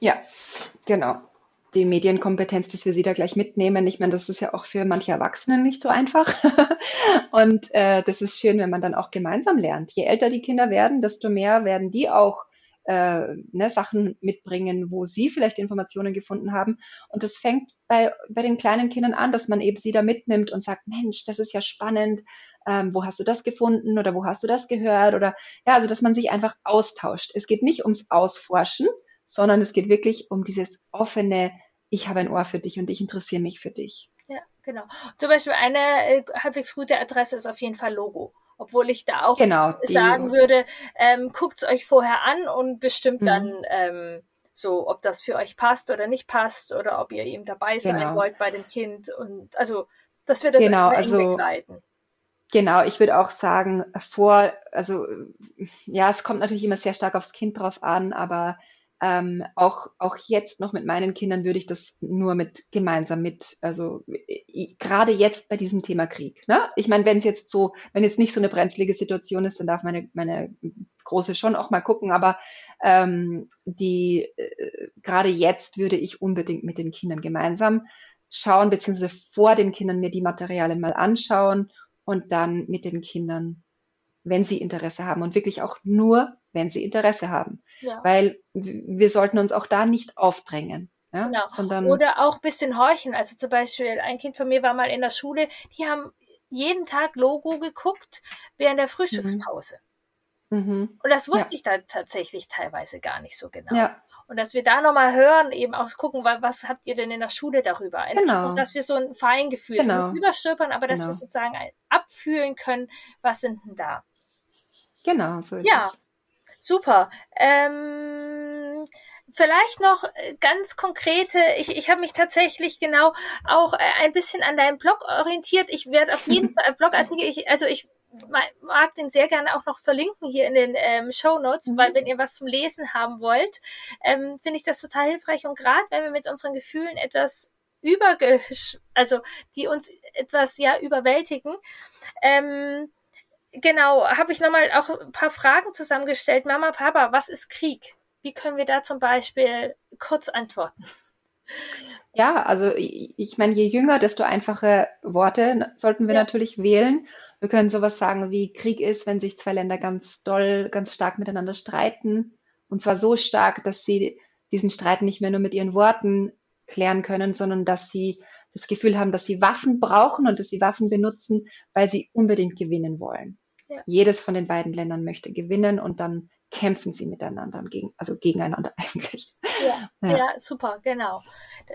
Ja, genau. Die Medienkompetenz, dass wir sie da gleich mitnehmen. Ich meine, das ist ja auch für manche Erwachsene nicht so einfach. und äh, das ist schön, wenn man dann auch gemeinsam lernt. Je älter die Kinder werden, desto mehr werden die auch äh, ne, Sachen mitbringen, wo sie vielleicht Informationen gefunden haben. Und das fängt bei, bei den kleinen Kindern an, dass man eben sie da mitnimmt und sagt, Mensch, das ist ja spannend. Ähm, wo hast du das gefunden oder wo hast du das gehört oder ja, also dass man sich einfach austauscht. Es geht nicht ums Ausforschen, sondern es geht wirklich um dieses offene, ich habe ein Ohr für dich und ich interessiere mich für dich. Ja, genau. Zum Beispiel eine äh, halbwegs gute Adresse ist auf jeden Fall Logo. Obwohl ich da auch genau, sagen würde, ähm, guckt es euch vorher an und bestimmt mhm. dann ähm, so, ob das für euch passt oder nicht passt oder ob ihr eben dabei sein genau. wollt bei dem Kind. Und also, dass wir das genau, also, begleiten. Genau, ich würde auch sagen, vor, also ja, es kommt natürlich immer sehr stark aufs Kind drauf an, aber ähm, auch, auch jetzt noch mit meinen Kindern würde ich das nur mit gemeinsam mit, also gerade jetzt bei diesem Thema Krieg. Ne? Ich meine, wenn es jetzt so, wenn jetzt nicht so eine brenzlige Situation ist, dann darf meine, meine Große schon auch mal gucken, aber ähm, die äh, gerade jetzt würde ich unbedingt mit den Kindern gemeinsam schauen, beziehungsweise vor den Kindern mir die Materialien mal anschauen und dann mit den Kindern, wenn sie Interesse haben und wirklich auch nur wenn sie Interesse haben. Ja. Weil wir sollten uns auch da nicht aufdrängen. Ja? Genau. Sondern, Oder auch ein bisschen horchen. Also zum Beispiel, ein Kind von mir war mal in der Schule, die haben jeden Tag Logo geguckt während der Frühstückspause. mhm. Und das Ja. wusste ich dann tatsächlich teilweise gar nicht so genau. Ja, Und dass wir da nochmal hören, eben auch gucken, wa- was habt ihr denn in der Schule darüber? Genau. Dass wir so ein Feingefühl, genau. Nicht überstülpern, aber dass Genau. wir sozusagen abfühlen können, was sind denn da? genau, so ist Ja. Super. Ähm, vielleicht noch äh, ganz konkrete, ich, ich habe mich tatsächlich genau auch äh, ein bisschen an deinem Blog orientiert. Ich werde auf jeden Fall Blogartikel, ich, also ich ma- mag den sehr gerne auch noch verlinken hier in den ähm, Show Notes, Mhm. weil wenn ihr was zum Lesen haben wollt, ähm, finde ich das total hilfreich und gerade wenn wir mit unseren Gefühlen etwas überge, also die uns etwas ja überwältigen, ähm, genau, habe ich nochmal auch ein paar Fragen zusammengestellt. Mama, Papa, was ist Krieg? Wie können wir da zum Beispiel kurz antworten? Ja, also ich, meine, je jünger, desto einfache Worte sollten wir Ja. natürlich wählen. Wir können sowas sagen wie Krieg ist, wenn sich zwei Länder ganz doll, ganz stark miteinander streiten. Und zwar so stark, dass sie diesen Streit nicht mehr nur mit ihren Worten klären können, sondern dass sie das Gefühl haben, dass sie Waffen brauchen und dass sie Waffen benutzen, weil sie unbedingt gewinnen wollen. Ja. Jedes von den beiden Ländern möchte gewinnen und dann kämpfen sie miteinander, gegen, also gegeneinander eigentlich. Ja, Ja. ja, super, genau.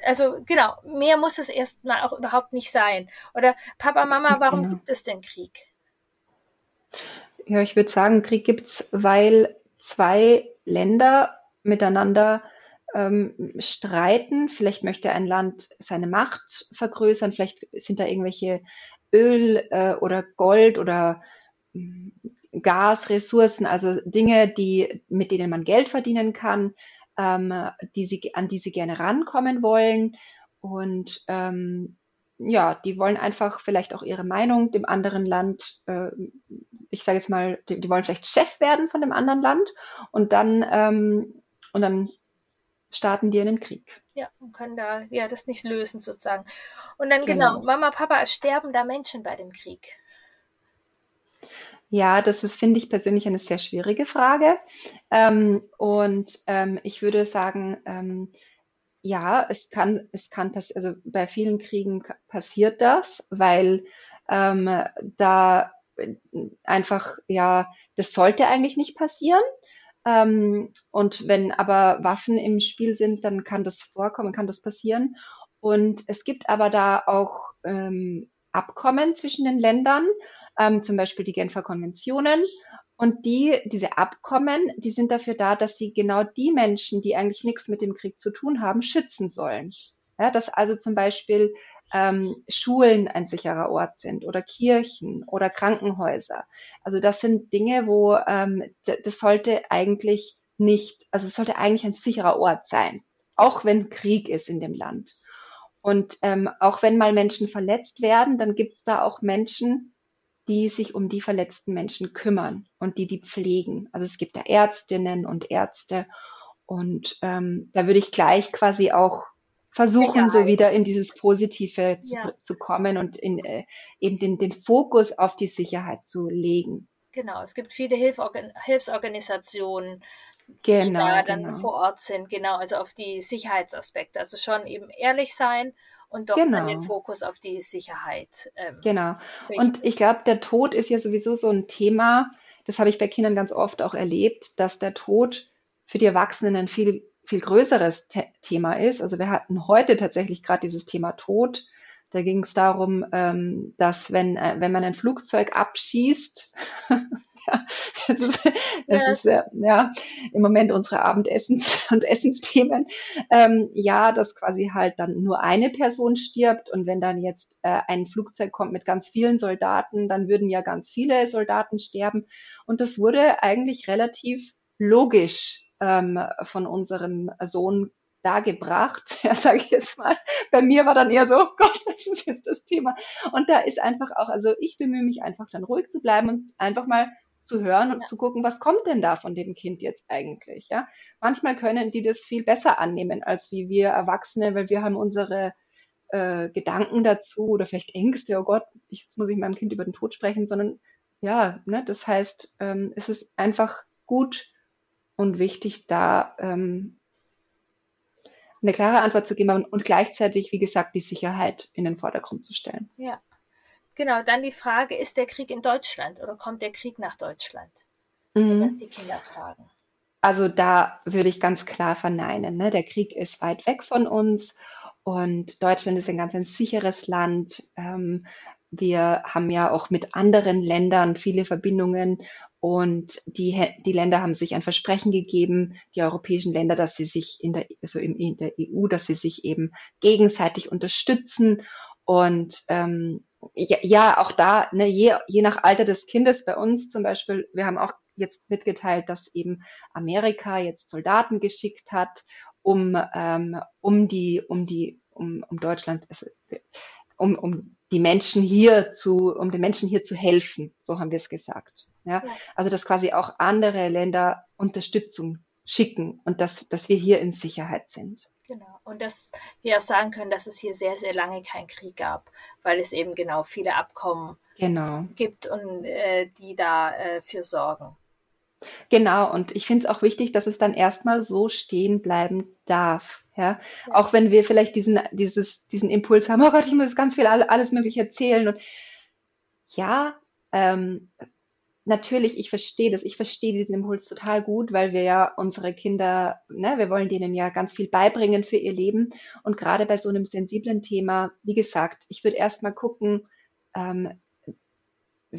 Also genau, mehr muss es erstmal auch überhaupt nicht sein. Oder Papa, Mama, warum Genau. gibt es denn Krieg? Ja, ich würde sagen, Krieg gibt's, weil zwei Länder miteinander ähm, streiten. Vielleicht möchte ein Land seine Macht vergrößern, vielleicht sind da irgendwelche Öl äh, oder Gold oder mm, Gasressourcen, also Dinge, die, mit denen man Geld verdienen kann, ähm, die sie, an die sie gerne rankommen wollen. Und ähm, ja, die wollen einfach vielleicht auch ihre Meinung dem anderen Land, äh, ich sage jetzt mal, die, die wollen vielleicht Chef werden von dem anderen Land und dann, ähm, und dann starten die einen Krieg. Ja, und können da ja das nicht lösen sozusagen. Und dann Genau. genau, Mama, Papa, es sterben da Menschen bei dem Krieg. Ja, das ist, finde ich persönlich eine sehr schwierige Frage. Ähm, und ähm, ich würde sagen, ähm, ja, es kann, es kann passieren, also bei vielen Kriegen passiert das, weil ähm, da äh, einfach, ja, das sollte eigentlich nicht passieren. Ähm, und wenn aber Waffen im Spiel sind, dann kann das vorkommen, kann das passieren. Und es gibt aber da auch ähm, Abkommen zwischen den Ländern, ähm, zum Beispiel die Genfer Konventionen. Und die, diese Abkommen, die sind dafür da, dass sie genau die Menschen, die eigentlich nichts mit dem Krieg zu tun haben, schützen sollen. Ja, dass also zum Beispiel ähm, Schulen ein sicherer Ort sind oder Kirchen oder Krankenhäuser. Also das sind Dinge, wo ähm, das sollte eigentlich nicht, also es sollte eigentlich ein sicherer Ort sein, auch wenn Krieg ist in dem Land. Und ähm, auch wenn mal Menschen verletzt werden, dann gibt es da auch Menschen, die sich um die verletzten Menschen kümmern und die die pflegen. Also es gibt da Ärztinnen und Ärzte und ähm, da würde ich gleich quasi auch versuchen, so Sicherheit. wieder in dieses Positive zu, Ja. zu kommen und in, äh, eben den, den Fokus auf die Sicherheit zu legen. Genau, es gibt viele Hilfsorgan Hilfsorganisationen, die Genau, da dann genau. vor Ort sind, genau, also auf die Sicherheitsaspekte. Also schon eben ehrlich sein und doch dann den Genau. Fokus auf die Sicherheit ähm, Genau. richten. Und ich glaube, der Tod ist ja sowieso so ein Thema, das habe ich bei Kindern ganz oft auch erlebt, dass der Tod für die Erwachsenen ein viel, viel größeres The Thema ist. Also wir hatten heute tatsächlich gerade dieses Thema Tod. Da ging es darum, ähm, dass wenn, äh, wenn man ein Flugzeug abschießt, ja, das ist, das Ja. ist äh, ja im Moment unsere Abendessens- und Essensthemen, ähm, ja, dass quasi halt dann nur eine Person stirbt und wenn dann jetzt äh, ein Flugzeug kommt mit ganz vielen Soldaten, dann würden ja ganz viele Soldaten sterben. Und das wurde eigentlich relativ logisch ähm, von unserem Sohn dargebracht, ja, sage ich jetzt mal. Bei mir war dann eher so, oh Gott, das ist jetzt das Thema. Und da ist einfach auch, also ich bemühe mich einfach dann ruhig zu bleiben und einfach mal zu hören und Ja. zu gucken, was kommt denn da von dem Kind jetzt eigentlich, ja? Manchmal können die das viel besser annehmen als wie wir Erwachsene, weil wir haben unsere äh, Gedanken dazu oder vielleicht Ängste, oh Gott, ich, jetzt muss ich meinem Kind über den Tod sprechen, sondern ja, ne, das heißt, ähm, es ist einfach gut und wichtig, da ähm, eine klare Antwort zu geben und, gleichzeitig, wie gesagt, die Sicherheit in den Vordergrund zu stellen. Ja. Genau, dann die Frage, ist der Krieg in Deutschland oder kommt der Krieg nach Deutschland? Mhm. Was die Kinder fragen. Also da würde ich ganz klar verneinen. Ne? Der Krieg ist weit weg von uns und Deutschland ist ein ganz ein sicheres Land. Ähm, wir haben ja auch mit anderen Ländern viele Verbindungen und die, die Länder haben sich ein Versprechen gegeben, die europäischen Länder, dass sie sich in der, also in der EU, dass sie sich eben gegenseitig unterstützen. Und ähm, ja, ja, auch da, ne, je, je nach Alter des Kindes bei uns zum Beispiel, wir haben auch jetzt mitgeteilt, dass eben Amerika jetzt Soldaten geschickt hat, um, ähm, um die, um die, um, um Deutschland, also, um, um die Menschen hier zu, um den Menschen hier zu helfen, so haben wir es gesagt. Ja? ja? Also dass quasi auch andere Länder Unterstützung schicken und dass, dass wir hier in Sicherheit sind. Genau. Und dass wir auch sagen können, dass es hier sehr, sehr lange keinen Krieg gab, weil es eben genau viele Abkommen genau. gibt und äh, die dafür äh, sorgen. Genau, und ich finde es auch wichtig, dass es dann erstmal so stehen bleiben darf. Ja? ja? Auch wenn wir vielleicht diesen, dieses, diesen Impuls haben, oh Gott, ich muss ganz viel alles Mögliche erzählen. Und ja, ähm, natürlich, ich verstehe das, ich verstehe diesen Impuls total gut, weil wir ja unsere Kinder, ne, wir wollen denen ja ganz viel beibringen für ihr Leben. Und gerade bei so einem sensiblen Thema, wie gesagt, ich würde erstmal gucken, ähm,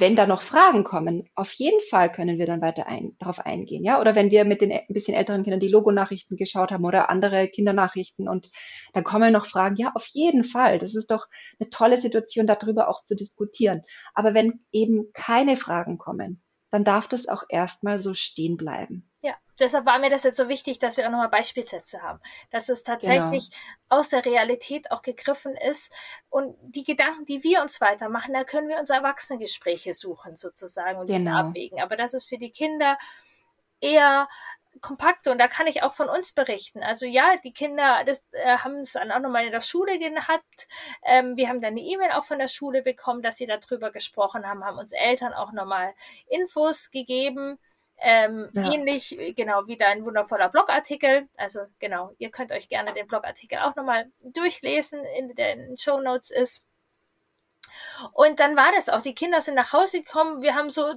wenn da noch Fragen kommen, auf jeden Fall können wir dann weiter ein, darauf eingehen, ja. Oder wenn wir mit den ein bisschen älteren Kindern die Logonachrichten geschaut haben oder andere Kindernachrichten und dann kommen noch Fragen, ja, auf jeden Fall. Das ist doch eine tolle Situation, darüber auch zu diskutieren. Aber wenn eben keine Fragen kommen, dann darf das auch erstmal so stehen bleiben. Ja, deshalb war mir das jetzt so wichtig, dass wir auch nochmal Beispielsätze haben, dass es tatsächlich genau. aus der Realität auch gegriffen ist und die Gedanken, die wir uns weitermachen, da können wir uns Erwachsenengespräche suchen sozusagen und genau. diese abwägen. Aber das ist für die Kinder eher kompakte und da kann ich auch von uns berichten. Also ja, die Kinder das, äh, haben es dann auch nochmal in der Schule gehabt. Ähm, wir haben dann eine E-Mail auch von der Schule bekommen, dass sie darüber gesprochen haben, haben uns Eltern auch nochmal Infos gegeben. Ähm, ja. Ähnlich, genau, wie dein wundervoller Blogartikel. Also genau, ihr könnt euch gerne den Blogartikel auch nochmal durchlesen, in den Show Notes ist. Und dann war das auch. Die Kinder sind nach Hause gekommen. Wir haben so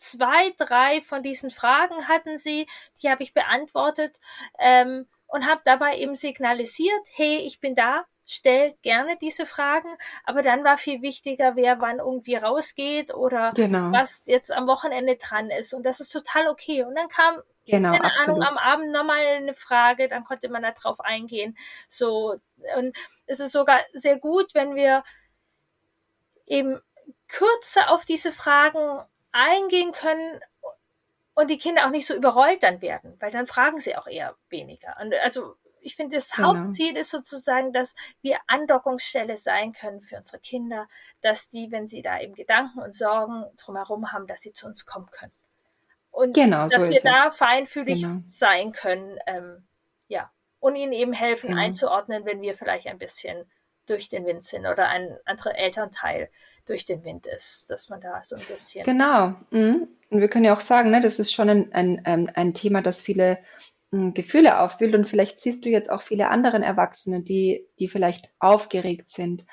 zwei, drei von diesen Fragen hatten sie, die habe ich beantwortet ähm, und habe dabei eben signalisiert, hey, ich bin da, stellt gerne diese Fragen, aber dann war viel wichtiger, wer wann irgendwie rausgeht oder genau. was jetzt am Wochenende dran ist. Und das ist total okay. Und dann kam, genau, keine absolut. Ahnung, am Abend nochmal eine Frage, dann konnte man da drauf eingehen. So, und es ist sogar sehr gut, wenn wir eben kürzer auf diese Fragen eingehen können und die Kinder auch nicht so überrollt dann werden, weil dann fragen sie auch eher weniger. Und also ich finde, das genau. Hauptziel ist sozusagen, dass wir Andockungsstelle sein können für unsere Kinder, dass die, wenn sie da eben Gedanken und Sorgen drumherum haben, dass sie zu uns kommen können. Und genau, dass so wir da es. feinfühlig genau. sein können, ähm, ja, und ihnen eben helfen genau. einzuordnen, wenn wir vielleicht ein bisschen durch den Wind sind oder ein anderer Elternteil durch den Wind ist, dass man da so ein bisschen. Genau. Mhm. Und wir können ja auch sagen, ne, das ist schon ein, ein, ein Thema, das viele hm, Gefühle auffühlt und vielleicht siehst du jetzt auch viele anderen Erwachsene, die, die vielleicht aufgeregt sind.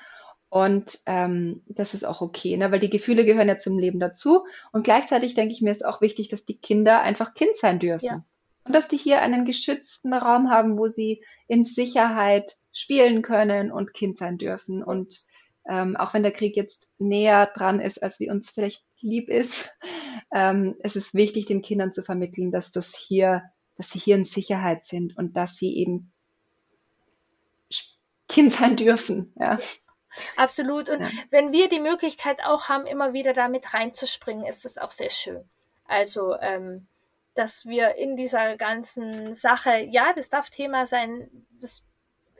Und ähm, das ist auch okay, ne? weil die Gefühle gehören ja zum Leben dazu. Und gleichzeitig denke ich mir, ist auch wichtig, dass die Kinder einfach Kind sein dürfen. Ja. Und dass die hier einen geschützten Raum haben, wo sie in Sicherheit spielen können und Kind sein dürfen. Und ähm, auch wenn der Krieg jetzt näher dran ist, als wie uns vielleicht lieb ist, ähm, es ist wichtig, den Kindern zu vermitteln, dass das hier dass sie hier in Sicherheit sind und dass sie eben Kind sein dürfen. Ja. Absolut. Und ja. wenn wir die Möglichkeit auch haben, immer wieder damit reinzuspringen, ist das auch sehr schön. Also, ähm, dass wir in dieser ganzen Sache, ja, das darf Thema sein, das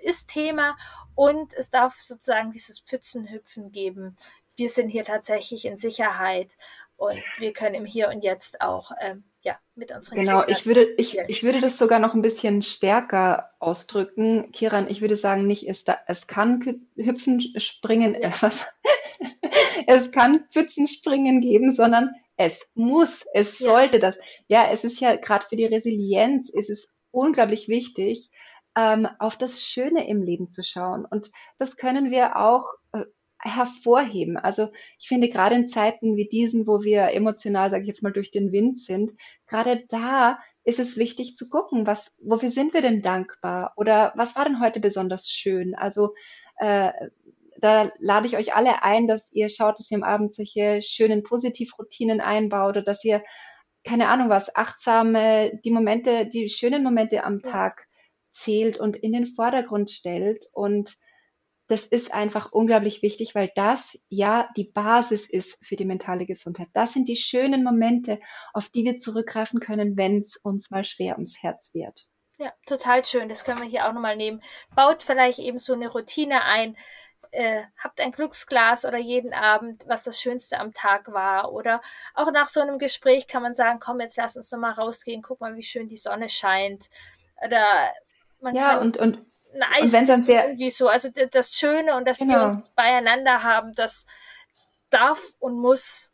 ist Thema und es darf sozusagen dieses Pfützenhüpfen geben. Wir sind hier tatsächlich in Sicherheit und wir können im Hier und Jetzt auch ähm, ja, mit unseren Genau, Kindern ich würde, ich, ich würde das sogar noch ein bisschen stärker ausdrücken. Kiran, ich würde sagen, nicht es, da, es kann Hüpfen, Springen, ja. äh, was? es kann Pfützenspringen geben, sondern es muss, es ja. sollte das. Ja, es ist ja gerade für die Resilienz ist es unglaublich wichtig, ähm, auf das Schöne im Leben zu schauen. Und das können wir auch äh, hervorheben. Also ich finde gerade in Zeiten wie diesen, wo wir emotional, sage ich jetzt mal, durch den Wind sind, gerade da ist es wichtig zu gucken, was, wofür sind wir denn dankbar oder was war denn heute besonders schön? Also äh, da lade ich euch alle ein, dass ihr schaut, dass ihr am Abend solche schönen Positivroutinen einbaut oder dass ihr, keine Ahnung was, achtsame, die Momente, die schönen Momente am Tag zählt und in den Vordergrund stellt. Und das ist einfach unglaublich wichtig, weil das ja die Basis ist für die mentale Gesundheit. Das sind die schönen Momente, auf die wir zurückgreifen können, wenn es uns mal schwer ums Herz wird. Ja, total schön. Das können wir hier auch nochmal nehmen. Baut vielleicht eben so eine Routine ein, äh, habt ein Glücksglas oder jeden Abend, was das Schönste am Tag war. Oder auch nach so einem Gespräch kann man sagen, komm, jetzt lass uns nochmal rausgehen, guck mal, wie schön die Sonne scheint. Oder man ja, und, und, und wenn dann sehr, irgendwie so. Also das Schöne und dass genau. wir uns beieinander haben, das darf und muss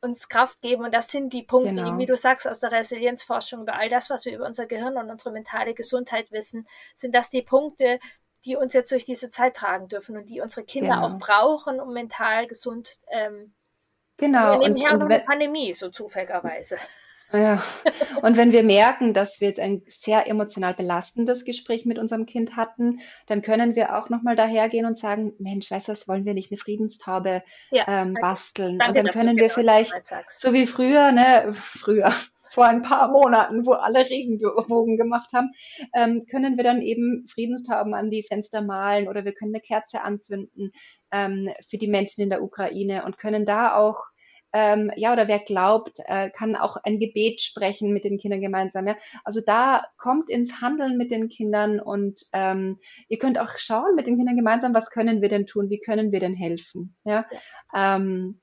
uns Kraft geben. Und das sind die Punkte, genau. wie du sagst, aus der Resilienzforschung über all das, was wir über unser Gehirn und unsere mentale Gesundheit wissen, sind das die Punkte, die uns jetzt durch diese Zeit tragen dürfen und die unsere Kinder genau. auch brauchen, um mental gesund ähm, Genau. Wir nehmen her noch eine Pandemie, so zufälligerweise. Ja, und wenn wir merken, dass wir jetzt ein sehr emotional belastendes Gespräch mit unserem Kind hatten, dann können wir auch nochmal dahergehen und sagen, Mensch, weißt du, was wollen wir nicht eine Friedenstaube ja, ähm, basteln? Danke, und dann können wir genau vielleicht, so wie früher, ne, früher, vor ein paar Monaten, wo alle Regenbogen gemacht haben, ähm, können wir dann eben Friedenstauben an die Fenster malen oder wir können eine Kerze anzünden ähm, für die Menschen in der Ukraine und können da auch ähm, ja, oder wer glaubt, äh, kann auch ein Gebet sprechen mit den Kindern gemeinsam. Ja? Also da kommt ins Handeln mit den Kindern und ähm, ihr könnt auch schauen mit den Kindern gemeinsam, was können wir denn tun, wie können wir denn helfen. Ja? ja. Ähm,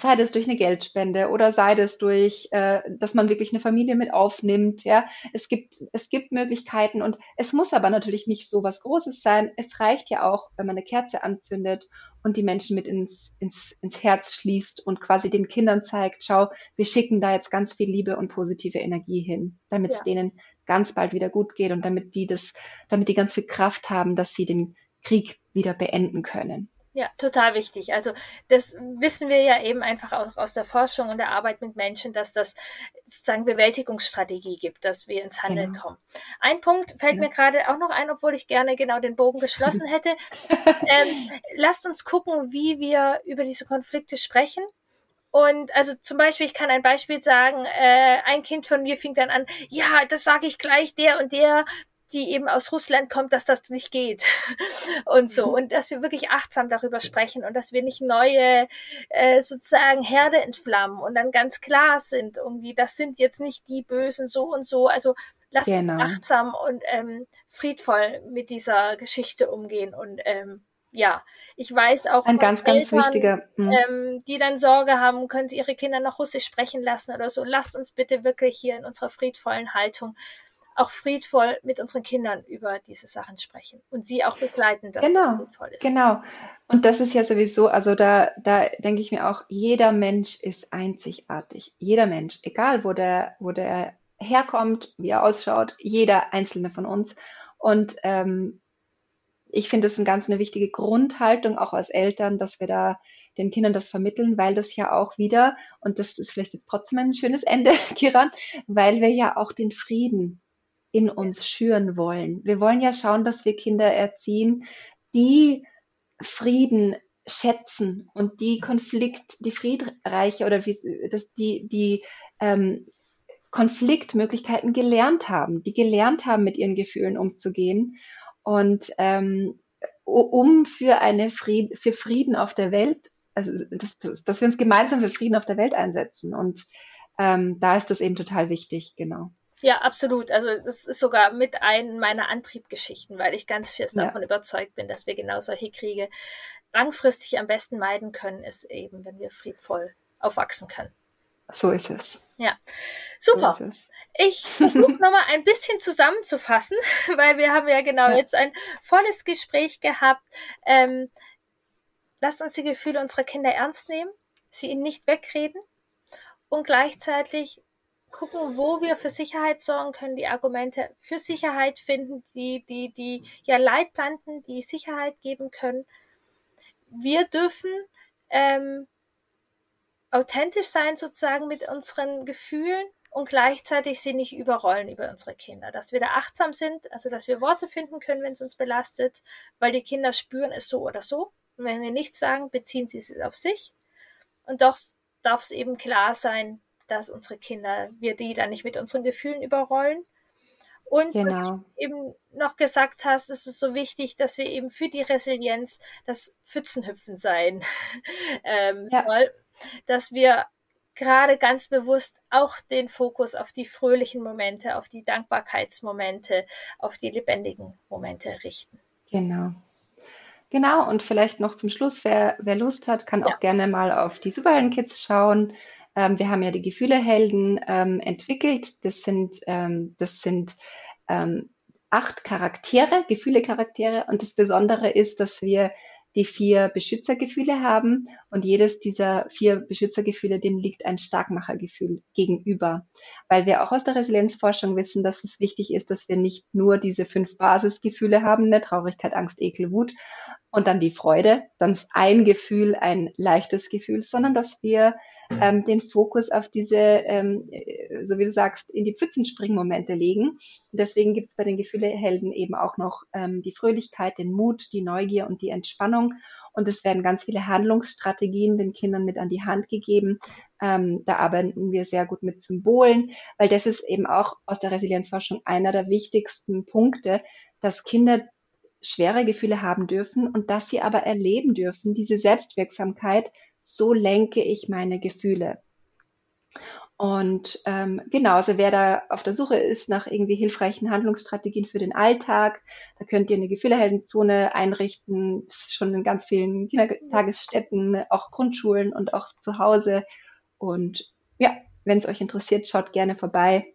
sei das durch eine Geldspende oder sei das durch, äh, dass man wirklich eine Familie mit aufnimmt. Ja, es gibt es gibt Möglichkeiten und es muss aber natürlich nicht so was Großes sein. Es reicht ja auch, wenn man eine Kerze anzündet und die Menschen mit ins ins ins Herz schließt und quasi den Kindern zeigt, schau, wir schicken da jetzt ganz viel Liebe und positive Energie hin, damit es ja. denen ganz bald wieder gut geht und damit die das, damit die ganz viel Kraft haben, dass sie den Krieg wieder beenden können. Ja, total wichtig. Also das wissen wir ja eben einfach auch aus der Forschung und der Arbeit mit Menschen, dass das sozusagen Bewältigungsstrategie gibt, dass wir ins Handeln genau. kommen. Ein Punkt fällt ja. mir gerade auch noch ein, obwohl ich gerne genau den Bogen geschlossen hätte. ähm, lasst uns gucken, wie wir über diese Konflikte sprechen. Und also zum Beispiel, ich kann ein Beispiel sagen, äh, ein Kind von mir fing dann an, ja, das sage ich gleich, der und der die eben aus Russland kommt, dass das nicht geht und so. Mhm. Und dass wir wirklich achtsam darüber sprechen und dass wir nicht neue äh, sozusagen Herde entflammen und dann ganz klar sind, irgendwie, das sind jetzt nicht die Bösen so und so. Also lass genau. uns achtsam und ähm, friedvoll mit dieser Geschichte umgehen und ähm, ja, ich weiß auch ein ganz, Eltern, ganz wichtiger, hm. ähm, die dann Sorge haben, können sie ihre Kinder noch Russisch sprechen lassen oder so. Lasst uns bitte wirklich hier in unserer friedvollen Haltung auch friedvoll mit unseren Kindern über diese Sachen sprechen und sie auch begleiten, dass genau, es friedvoll ist. Genau. Und das ist ja sowieso, also da, da denke ich mir auch, jeder Mensch ist einzigartig. Jeder Mensch, egal wo der, wo der herkommt, wie er ausschaut, jeder einzelne von uns. Und ähm, ich finde es eine ganz eine wichtige Grundhaltung, auch als Eltern, dass wir da den Kindern das vermitteln, weil das ja auch wieder, und das ist vielleicht jetzt trotzdem ein schönes Ende, Kiran, weil wir ja auch den Frieden in uns schüren wollen. Wir wollen ja schauen, dass wir Kinder erziehen, die Frieden schätzen und die Konflikt, die friedreiche oder wie, das, die, die ähm, Konfliktmöglichkeiten gelernt haben, die gelernt haben, mit ihren Gefühlen umzugehen und ähm, um für eine Fried, für Frieden auf der Welt, also dass, dass wir uns gemeinsam für Frieden auf der Welt einsetzen. Und ähm, da ist das eben total wichtig, genau. Ja, absolut. Also das ist sogar mit einem meiner Antriebgeschichten, weil ich ganz fest ja. davon überzeugt bin, dass wir genau solche Kriege langfristig am besten meiden können, ist eben, wenn wir friedvoll aufwachsen können. So ist es. Ja, super. So ich versuche nochmal ein bisschen zusammenzufassen, weil wir haben ja genau ja. jetzt ein volles Gespräch gehabt. Ähm, lasst uns die Gefühle unserer Kinder ernst nehmen, sie ihnen nicht wegreden und gleichzeitig gucken, wo wir für Sicherheit sorgen können, die Argumente für Sicherheit finden, die, die, die ja Leitplanken, die Sicherheit geben können. Wir dürfen ähm, authentisch sein sozusagen mit unseren Gefühlen und gleichzeitig sie nicht überrollen über unsere Kinder. Dass wir da achtsam sind, also dass wir Worte finden können, wenn es uns belastet, weil die Kinder spüren es so oder so. Und wenn wir nichts sagen, beziehen sie es auf sich. Und doch darf es eben klar sein, dass unsere Kinder, wir die dann nicht mit unseren Gefühlen überrollen. Und genau. was du eben noch gesagt hast, ist es so wichtig, dass wir eben für die Resilienz das Pfützenhüpfen sein ähm, ja. soll, dass wir gerade ganz bewusst auch den Fokus auf die fröhlichen Momente, auf die Dankbarkeitsmomente, auf die lebendigen Momente richten. Genau. Genau, und vielleicht noch zum Schluss, wer, wer Lust hat, kann ja. auch gerne mal auf die Superhelden-Kids schauen. Ähm, wir haben ja die Gefühlehelden ähm, entwickelt. Das sind, ähm, das sind ähm, acht Charaktere, Gefühle-Charaktere. Und das Besondere ist, dass wir die vier Beschützergefühle haben und jedes dieser vier Beschützergefühle, dem liegt ein Starkmachergefühl gegenüber. Weil wir auch aus der Resilienzforschung wissen, dass es wichtig ist, dass wir nicht nur diese fünf Basisgefühle haben, ne, Traurigkeit, Angst, Ekel, Wut und dann die Freude, dann ist ein Gefühl ein leichtes Gefühl, sondern dass wir ähm, den Fokus auf diese, ähm, äh, so wie du sagst, in die Pfützenspringmomente legen. Und deswegen gibt es bei den Gefühlehelden eben auch noch ähm, die Fröhlichkeit, den Mut, die Neugier und die Entspannung. Und es werden ganz viele Handlungsstrategien den Kindern mit an die Hand gegeben. Ähm, da arbeiten wir sehr gut mit Symbolen, weil das ist eben auch aus der Resilienzforschung einer der wichtigsten Punkte, dass Kinder schwere Gefühle haben dürfen und dass sie aber erleben dürfen, diese Selbstwirksamkeit, so lenke ich meine Gefühle. Und ähm, genau, also wer da auf der Suche ist nach irgendwie hilfreichen Handlungsstrategien für den Alltag, da könnt ihr eine Gefühleheldenzone einrichten, schon in ganz vielen Kindertagesstätten, auch Grundschulen und auch zu Hause. Und ja, wenn es euch interessiert, schaut gerne vorbei.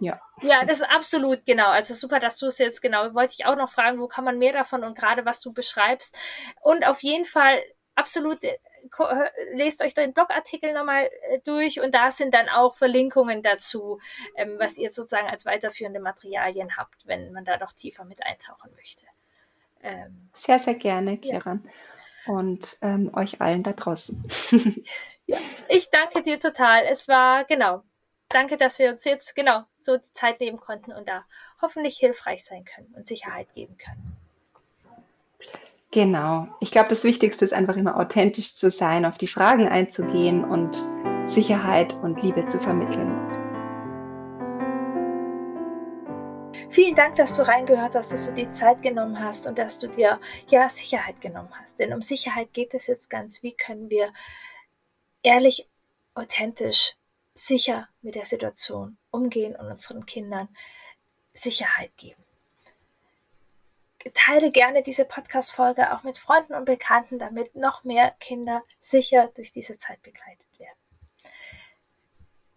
Ja. ja, das ist absolut genau. Also super, dass du es jetzt genau. Wollte ich auch noch fragen, wo kann man mehr davon und gerade was du beschreibst. Und auf jeden Fall absolut äh, lest euch den Blogartikel nochmal äh, durch und da sind dann auch Verlinkungen dazu, ähm, was ihr sozusagen als weiterführende Materialien habt, wenn man da noch tiefer mit eintauchen möchte. Ähm, sehr, sehr gerne, Kiran. Ja. Und ähm, euch allen da draußen. ja, ich danke dir total. Es war, genau, danke, dass wir uns jetzt, genau, so die Zeit nehmen konnten und da hoffentlich hilfreich sein können und Sicherheit geben können. Genau. Ich glaube, das Wichtigste ist einfach immer authentisch zu sein, auf die Fragen einzugehen und Sicherheit und Liebe zu vermitteln. Vielen Dank, dass du reingehört hast, dass du die Zeit genommen hast und dass du dir ja Sicherheit genommen hast. Denn um Sicherheit geht es jetzt ganz. Wie können wir ehrlich, authentisch, sicher mit der Situation umgehen und unseren Kindern Sicherheit geben? Teile gerne diese Podcast-Folge auch mit Freunden und Bekannten, damit noch mehr Kinder sicher durch diese Zeit begleitet werden.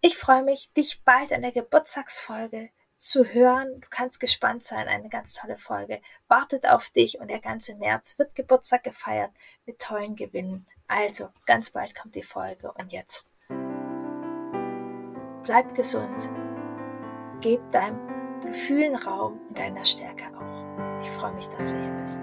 Ich freue mich, dich bald in der Geburtstagsfolge zu hören. Du kannst gespannt sein, eine ganz tolle Folge wartet auf dich und der ganze März wird Geburtstag gefeiert mit tollen Gewinnen. Also, ganz bald kommt die Folge und jetzt bleib gesund, gib deinem Gefühlen Raum und deiner Stärke auch. Ich freue mich, dass du hier bist.